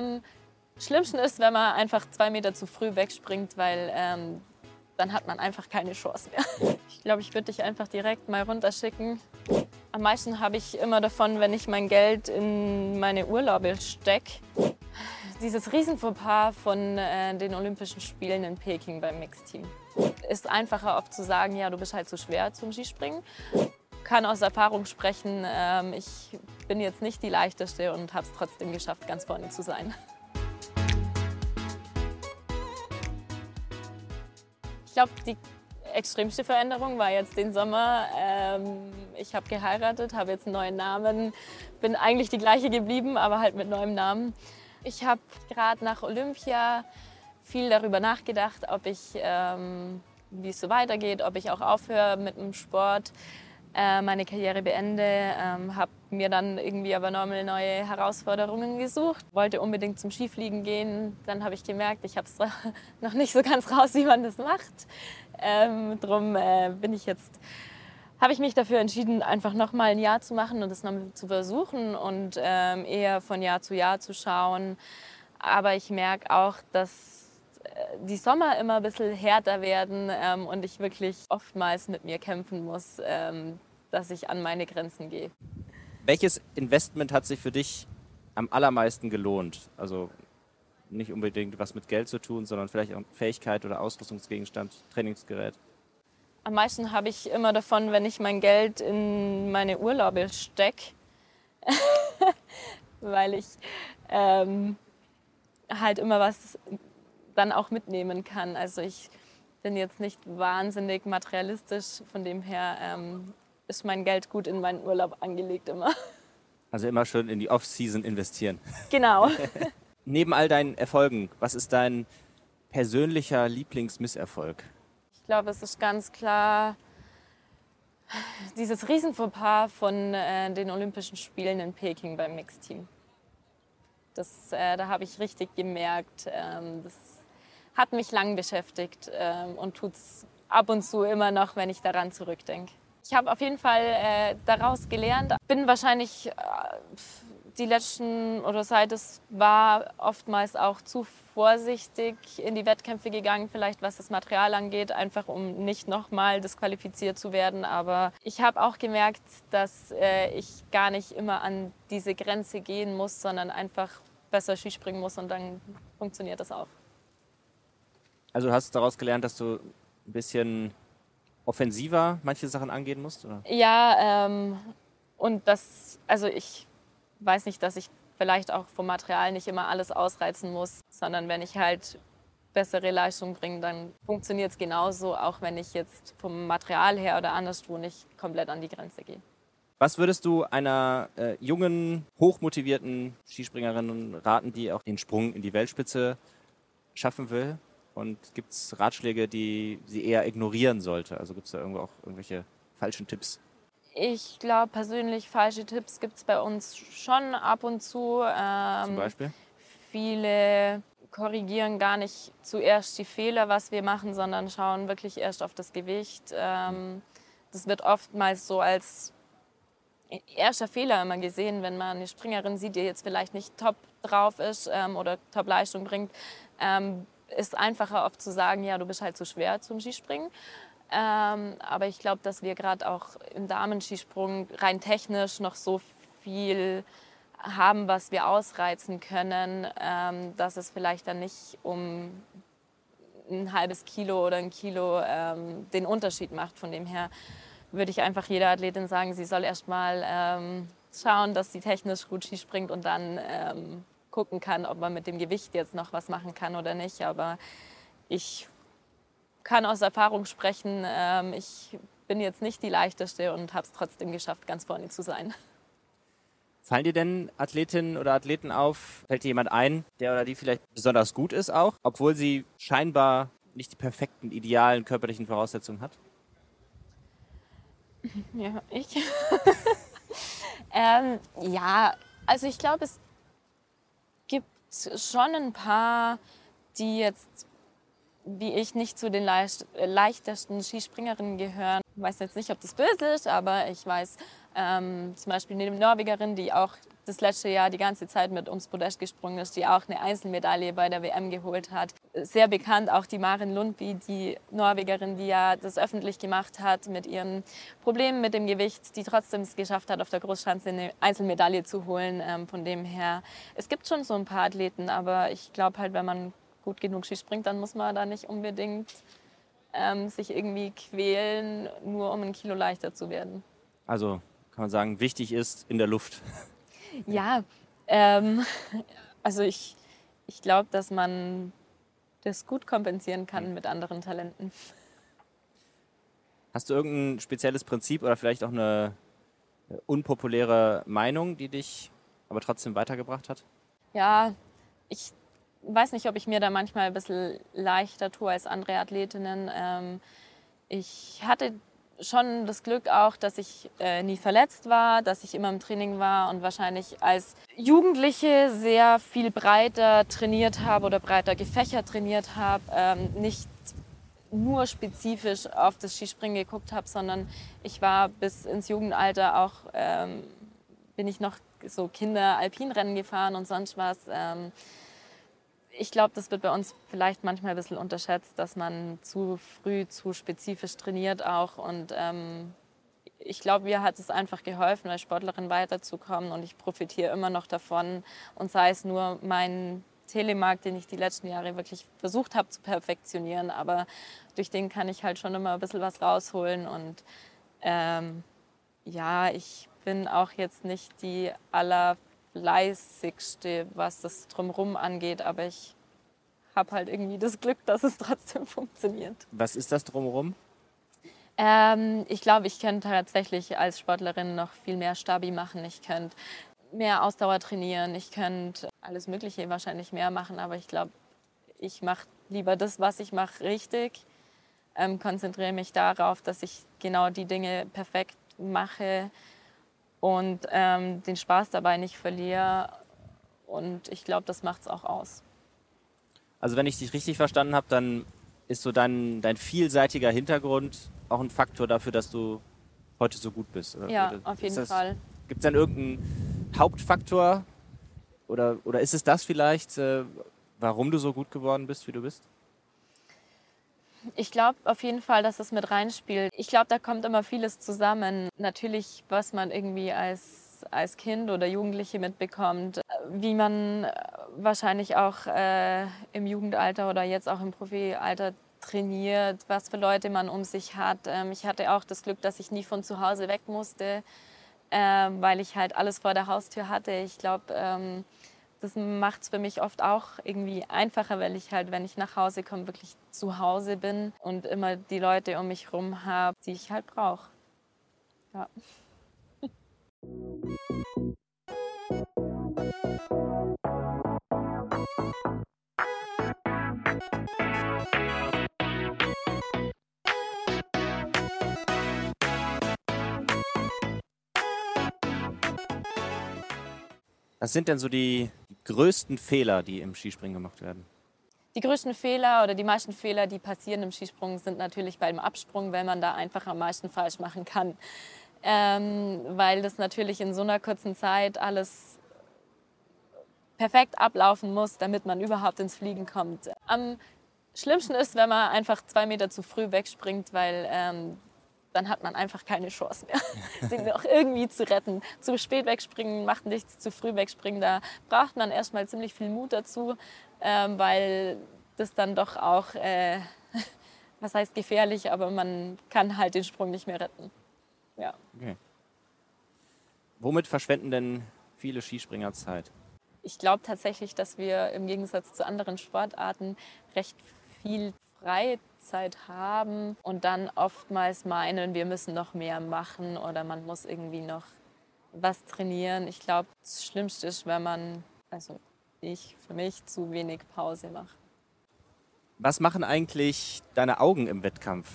am schlimmsten ist, wenn man einfach zwei Meter zu früh wegspringt, weil ähm, dann hat man einfach keine Chance mehr. Ich glaube, ich würde dich einfach direkt mal runterschicken. Am meisten habe ich immer davon, wenn ich mein Geld in meine Urlaube stecke. Dieses Riesenfauxpas von äh, den Olympischen Spielen in Peking beim Mixteam. Ist einfacher oft zu sagen, ja, du bist halt zu schwer zum Skispringen. Kann aus Erfahrung sprechen, ähm, ich bin jetzt nicht die leichteste und habe es trotzdem geschafft, ganz vorne zu sein. Ich glaube, die extremste Veränderung war jetzt den Sommer. Ähm, ich habe geheiratet, habe jetzt einen neuen Namen, bin eigentlich die gleiche geblieben, aber halt mit neuem Namen. Ich habe gerade nach Olympia viel darüber nachgedacht, ob ich, ähm, wie es so weitergeht, ob ich auch aufhöre mit dem Sport, äh, meine Karriere beende. Ähm, habe mir dann irgendwie aber nochmal neue Herausforderungen gesucht, wollte unbedingt zum Skifliegen gehen. Dann habe ich gemerkt, ich habe es noch nicht so ganz raus, wie man das macht. Ähm, drum äh, bin ich jetzt, habe ich mich dafür entschieden, einfach nochmal ein Jahr zu machen und das nochmal zu versuchen und ähm, eher von Jahr zu Jahr zu schauen. Aber ich merke auch, dass die Sommer immer ein bisschen härter werden ähm, und ich wirklich oftmals mit mir kämpfen muss, ähm, dass ich an meine Grenzen gehe. Welches Investment hat sich für dich am allermeisten gelohnt? Also nicht unbedingt was mit Geld zu tun, sondern vielleicht auch Fähigkeit oder Ausrüstungsgegenstand, Trainingsgerät? Am meisten habe ich immer davon, wenn ich mein Geld in meine Urlaube stecke, weil ich ähm, halt immer was dann auch mitnehmen kann. Also ich bin jetzt nicht wahnsinnig materialistisch, von dem her ähm, ist mein Geld gut in meinen Urlaub angelegt immer. Also immer schön in die Off-Season investieren. Genau. neben all deinen Erfolgen, was ist dein persönlicher Lieblingsmisserfolg? Ich glaube, es ist ganz klar dieses Riesenfauxpas von äh, den Olympischen Spielen in Peking beim Mixteam. Das, äh, da habe ich richtig gemerkt, ähm, das hat mich lang beschäftigt ähm, und tut es ab und zu immer noch, wenn ich daran zurückdenke. Ich habe auf jeden Fall äh, daraus gelernt, bin wahrscheinlich äh, die letzten oder seit es war oftmals auch zu vorsichtig in die Wettkämpfe gegangen, vielleicht was das Material angeht, einfach um nicht nochmal disqualifiziert zu werden. Aber ich habe auch gemerkt, dass äh, ich gar nicht immer an diese Grenze gehen muss, sondern einfach besser Skispringen muss und dann funktioniert das auch. Also du hast daraus gelernt, dass du ein bisschen offensiver manche Sachen angehen musst? Oder? Ja, ähm, und das, also ich weiß nicht, dass ich vielleicht auch vom Material nicht immer alles ausreizen muss, sondern wenn ich halt bessere Leistung bringe, dann funktioniert es genauso, auch wenn ich jetzt vom Material her oder anderswo nicht komplett an die Grenze gehe. Was würdest du einer äh, jungen, hochmotivierten Skispringerin raten, die auch den Sprung in die Weltspitze schaffen will? Und gibt es Ratschläge, die sie eher ignorieren sollte? Also gibt es da irgendwo auch irgendwelche falschen Tipps? Ich glaube persönlich, falsche Tipps gibt es bei uns schon ab und zu. Ähm, Zum Beispiel? Viele korrigieren gar nicht zuerst die Fehler, was wir machen, sondern schauen wirklich erst auf das Gewicht. Ähm, das wird oftmals so als erster Fehler immer gesehen, wenn man eine Springerin sieht, die jetzt vielleicht nicht top drauf ist ähm, oder top Leistung bringt. Ähm, ist einfacher oft zu sagen, ja, du bist halt zu schwer zum Skispringen. Ähm, aber ich glaube, dass wir gerade auch im Damenskisprung rein technisch noch so viel haben, was wir ausreizen können, ähm, dass es vielleicht dann nicht um ein halbes Kilo oder ein Kilo ähm, den Unterschied macht. Von dem her würde ich einfach jeder Athletin sagen, sie soll erst mal ähm, schauen, dass sie technisch gut Ski springt und dann ähm, gucken kann, ob man mit dem Gewicht jetzt noch was machen kann oder nicht. Aber ich kann aus Erfahrung sprechen, ähm, ich bin jetzt nicht die leichteste und habe es trotzdem geschafft, ganz vorne zu sein. Fallen dir denn Athletinnen oder Athleten auf? Fällt dir jemand ein, der oder die vielleicht besonders gut ist auch, obwohl sie scheinbar nicht die perfekten, idealen körperlichen Voraussetzungen hat? Ja, ich. ähm, ja, also ich glaube, es schon ein paar, die jetzt wie ich nicht zu den leicht, leichtesten Skispringerinnen gehören. Ich weiß jetzt nicht, ob das böse ist, aber ich weiß ähm, zum Beispiel eine Norwegerin, die auch das letzte Jahr die ganze Zeit mit ums Podest gesprungen ist, die auch eine Einzelmedaille bei der WM geholt hat. Sehr bekannt auch die Maren Lundby, die Norwegerin, die ja das öffentlich gemacht hat mit ihren Problemen mit dem Gewicht, die trotzdem es geschafft hat, auf der Großschanze eine Einzelmedaille zu holen. Ähm, von dem her, es gibt schon so ein paar Athleten, aber ich glaube halt, wenn man gut genug Ski springt, dann muss man da nicht unbedingt ähm, sich irgendwie quälen, nur um ein Kilo leichter zu werden. Also kann man sagen, wichtig ist in der Luft. Ja, ähm, also ich, ich glaube, dass man das gut kompensieren kann mit anderen Talenten. Hast du irgendein spezielles Prinzip oder vielleicht auch eine unpopuläre Meinung, die dich aber trotzdem weitergebracht hat? Ja, ich weiß nicht, ob ich mir da manchmal ein bisschen leichter tue als andere Athletinnen. Ähm, ich hatte schon das Glück auch, dass ich äh, nie verletzt war, dass ich immer im Training war und wahrscheinlich als Jugendliche sehr viel breiter trainiert habe oder breiter gefächert trainiert habe. Ähm, nicht nur spezifisch auf das Skispringen geguckt habe, sondern ich war bis ins Jugendalter auch, ähm, bin ich noch so Kinder-Alpinrennen gefahren und sonst was. Ähm, ich glaube, das wird bei uns vielleicht manchmal ein bisschen unterschätzt, dass man zu früh zu spezifisch trainiert auch. Und ähm, ich glaube, mir hat es einfach geholfen, als Sportlerin weiterzukommen. Und ich profitiere immer noch davon. Und sei es nur mein Telemark, den ich die letzten Jahre wirklich versucht habe zu perfektionieren. Aber durch den kann ich halt schon immer ein bisschen was rausholen. Und ähm, ja, ich bin auch jetzt nicht die aller fleißigste, was das drumherum angeht, aber ich habe halt irgendwie das Glück, dass es trotzdem funktioniert. Was ist das drumherum? Ähm, ich glaube, ich könnte tatsächlich als Sportlerin noch viel mehr Stabi machen. Ich könnte mehr Ausdauer trainieren. Ich könnte alles Mögliche wahrscheinlich mehr machen, aber ich glaube, ich mache lieber das, was ich mache, richtig. Ähm, konzentriere mich darauf, dass ich genau die Dinge perfekt mache, und ähm, den Spaß dabei nicht verliere. Und ich glaube, das macht es auch aus. Also wenn ich dich richtig verstanden habe, dann ist so dein, dein vielseitiger Hintergrund auch ein Faktor dafür, dass du heute so gut bist. Oder? Ja, oder auf jeden das, Fall. Gibt es dann irgendeinen Hauptfaktor oder, oder ist es das vielleicht, äh, warum du so gut geworden bist, wie du bist? Ich glaube auf jeden Fall, dass es mit reinspielt. Ich glaube, da kommt immer vieles zusammen. Natürlich, was man irgendwie als, als Kind oder Jugendliche mitbekommt, wie man wahrscheinlich auch äh, im Jugendalter oder jetzt auch im Profialter trainiert, was für Leute man um sich hat. Ähm, ich hatte auch das Glück, dass ich nie von zu Hause weg musste, äh, weil ich halt alles vor der Haustür hatte. Ich glaube, ähm, das macht es für mich oft auch irgendwie einfacher, weil ich halt, wenn ich nach Hause komme, wirklich zu Hause bin und immer die Leute um mich herum habe, die ich halt brauche. Ja. Was sind denn so die größten Fehler, die im Skispringen gemacht werden? Die größten Fehler oder die meisten Fehler, die passieren im Skisprung, sind natürlich beim Absprung, weil man da einfach am meisten falsch machen kann. Ähm, weil das natürlich in so einer kurzen Zeit alles perfekt ablaufen muss, damit man überhaupt ins Fliegen kommt. Am schlimmsten ist, wenn man einfach zwei Meter zu früh wegspringt, weil ähm, dann hat man einfach keine Chance mehr, sie noch irgendwie zu retten. Zu spät wegspringen macht nichts, zu früh wegspringen, da braucht man erstmal ziemlich viel Mut dazu, ähm, weil das dann doch auch, äh, was heißt gefährlich, aber man kann halt den Sprung nicht mehr retten. Ja. Okay. Womit verschwenden denn viele Skispringer Zeit? Ich glaube tatsächlich, dass wir im Gegensatz zu anderen Sportarten recht viel Freizeit haben und dann oftmals meinen, wir müssen noch mehr machen oder man muss irgendwie noch was trainieren. Ich glaube, das Schlimmste ist, wenn man, also ich für mich, zu wenig Pause mache. Was machen eigentlich deine Augen im Wettkampf?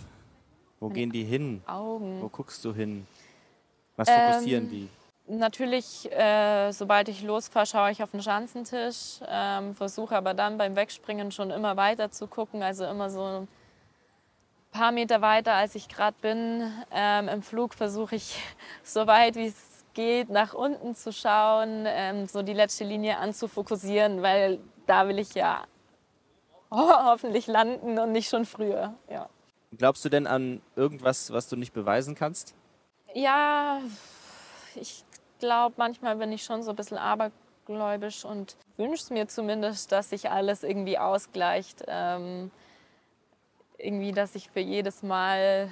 Wo Meine gehen die hin? Augen. Wo guckst du hin? Was fokussieren ähm, die? Natürlich, äh, sobald ich losfahre, schaue ich auf den Schanzentisch, ähm, versuche aber dann beim Wegspringen schon immer weiter zu gucken, also immer so ein paar Meter weiter, als ich gerade bin. Ähm, Im Flug versuche ich so weit wie es geht, nach unten zu schauen, ähm, so die letzte Linie anzufokussieren, weil da will ich ja hoffentlich landen und nicht schon früher. Ja. Glaubst du denn an irgendwas, was du nicht beweisen kannst? Ja, ich glaube, manchmal bin ich schon so ein bisschen abergläubisch und wünsche mir zumindest, dass sich alles irgendwie ausgleicht. Ähm, irgendwie, dass ich für jedes Mal,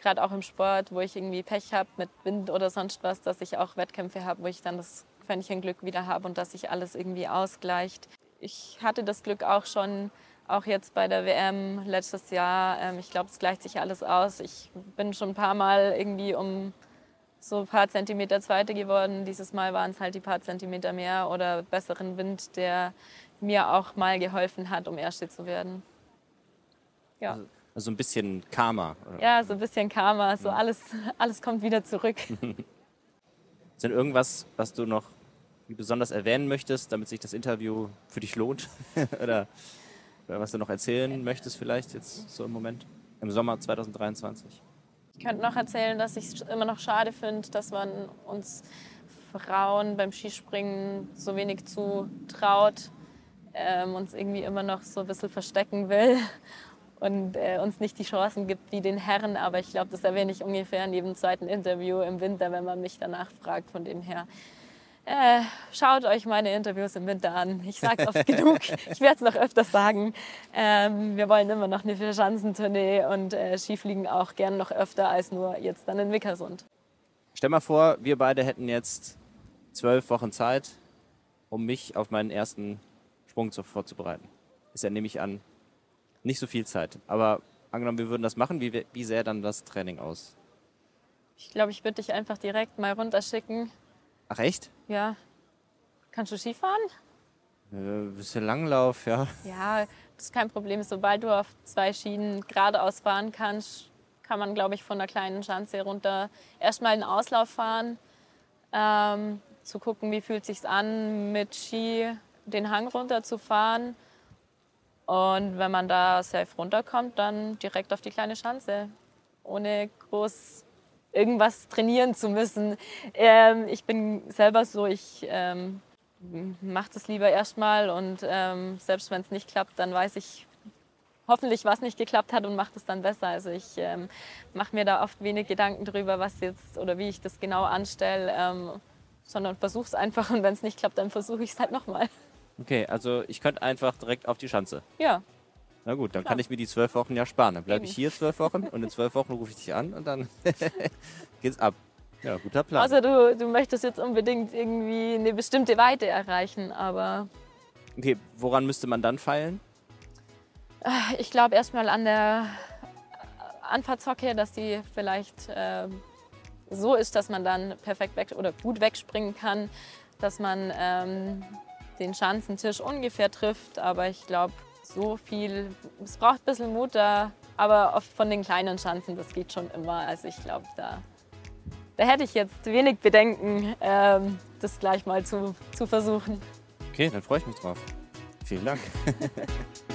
gerade auch im Sport, wo ich irgendwie Pech habe mit Wind oder sonst was, dass ich auch Wettkämpfe habe, wo ich dann das Quäntchen Glück wieder habe und dass sich alles irgendwie ausgleicht. Ich hatte das Glück auch schon auch jetzt bei der WM letztes Jahr, ähm, ich glaube, es gleicht sich alles aus. Ich bin schon ein paar Mal irgendwie um so ein paar Zentimeter Zweite geworden. Dieses Mal waren es halt die paar Zentimeter mehr oder besseren Wind, der mir auch mal geholfen hat, um Erste zu werden. Ja. Also, also ein bisschen Karma. Oder? Ja, so ein bisschen Karma. So alles, alles kommt wieder zurück. Ist denn irgendwas, was du noch besonders erwähnen möchtest, damit sich das Interview für dich lohnt? oder was du noch erzählen möchtest vielleicht jetzt so im Moment, im Sommer 2023? Ich könnte noch erzählen, dass ich es immer noch schade finde, dass man uns Frauen beim Skispringen so wenig zutraut, ähm, uns irgendwie immer noch so ein bisschen verstecken will und äh, uns nicht die Chancen gibt wie den Herren. Aber ich glaube, das erwähne ich ungefähr in jedem zweiten Interview im Winter, wenn man mich danach fragt. Von dem her äh, schaut euch meine Interviews im Winter an. Ich sage es oft genug. Ich werde es noch öfters sagen. Ähm, wir wollen immer noch eine Vierschanzentournee und äh, Skifliegen auch gern noch öfter als nur jetzt dann in Wickersund. Stell mal vor, wir beide hätten jetzt zwölf Wochen Zeit, um mich auf meinen ersten Sprung vorzubereiten. Ist ja, nehme ich an, nicht so viel Zeit. Aber angenommen, wir würden das machen, wie, wie sähe dann das Training aus? Ich glaube, ich würde dich einfach direkt mal runterschicken Ach echt? Ja. Kannst du Skifahren? Äh, bisschen Langlauf, ja. Ja, das ist kein Problem. Sobald du auf zwei Schienen geradeaus fahren kannst, kann man, glaube ich, von der kleinen Schanze runter erstmal einen Auslauf fahren, ähm, zu gucken, wie fühlt sich an, mit Ski den Hang runter zu fahren. Und wenn man da safe runterkommt, dann direkt auf die kleine Schanze, ohne groß irgendwas trainieren zu müssen. Ähm, ich bin selber so, ich ähm, mache das lieber erstmal und ähm, selbst wenn es nicht klappt, dann weiß ich hoffentlich, was nicht geklappt hat und mache das dann besser. Also ich ähm, mache mir da oft wenig Gedanken darüber, was jetzt oder wie ich das genau anstelle, ähm, sondern versuche es einfach und wenn es nicht klappt, dann versuche ich es halt nochmal. Okay, also ich könnte einfach direkt auf die Schanze. Ja, na gut, dann Klar. kann ich mir die zwölf Wochen ja sparen. Dann bleibe ich hier zwölf Wochen und in zwölf Wochen rufe ich dich an und dann geht's ab. Ja, guter Plan. Also du, du möchtest jetzt unbedingt irgendwie eine bestimmte Weite erreichen, aber. Okay, woran müsste man dann feilen? Äh, ich glaube erstmal an der Anfahrtshocke, dass die vielleicht äh, so ist, dass man dann perfekt weg oder gut wegspringen kann, dass man ähm, den Schanzentisch ungefähr trifft. Aber ich glaube, so viel. Es braucht ein bisschen Mut da, aber oft von den kleinen Schanzen, das geht schon immer. Also ich glaube, da, da hätte ich jetzt wenig Bedenken, ähm, das gleich mal zu, zu versuchen. Okay, dann freue ich mich drauf. Vielen Dank.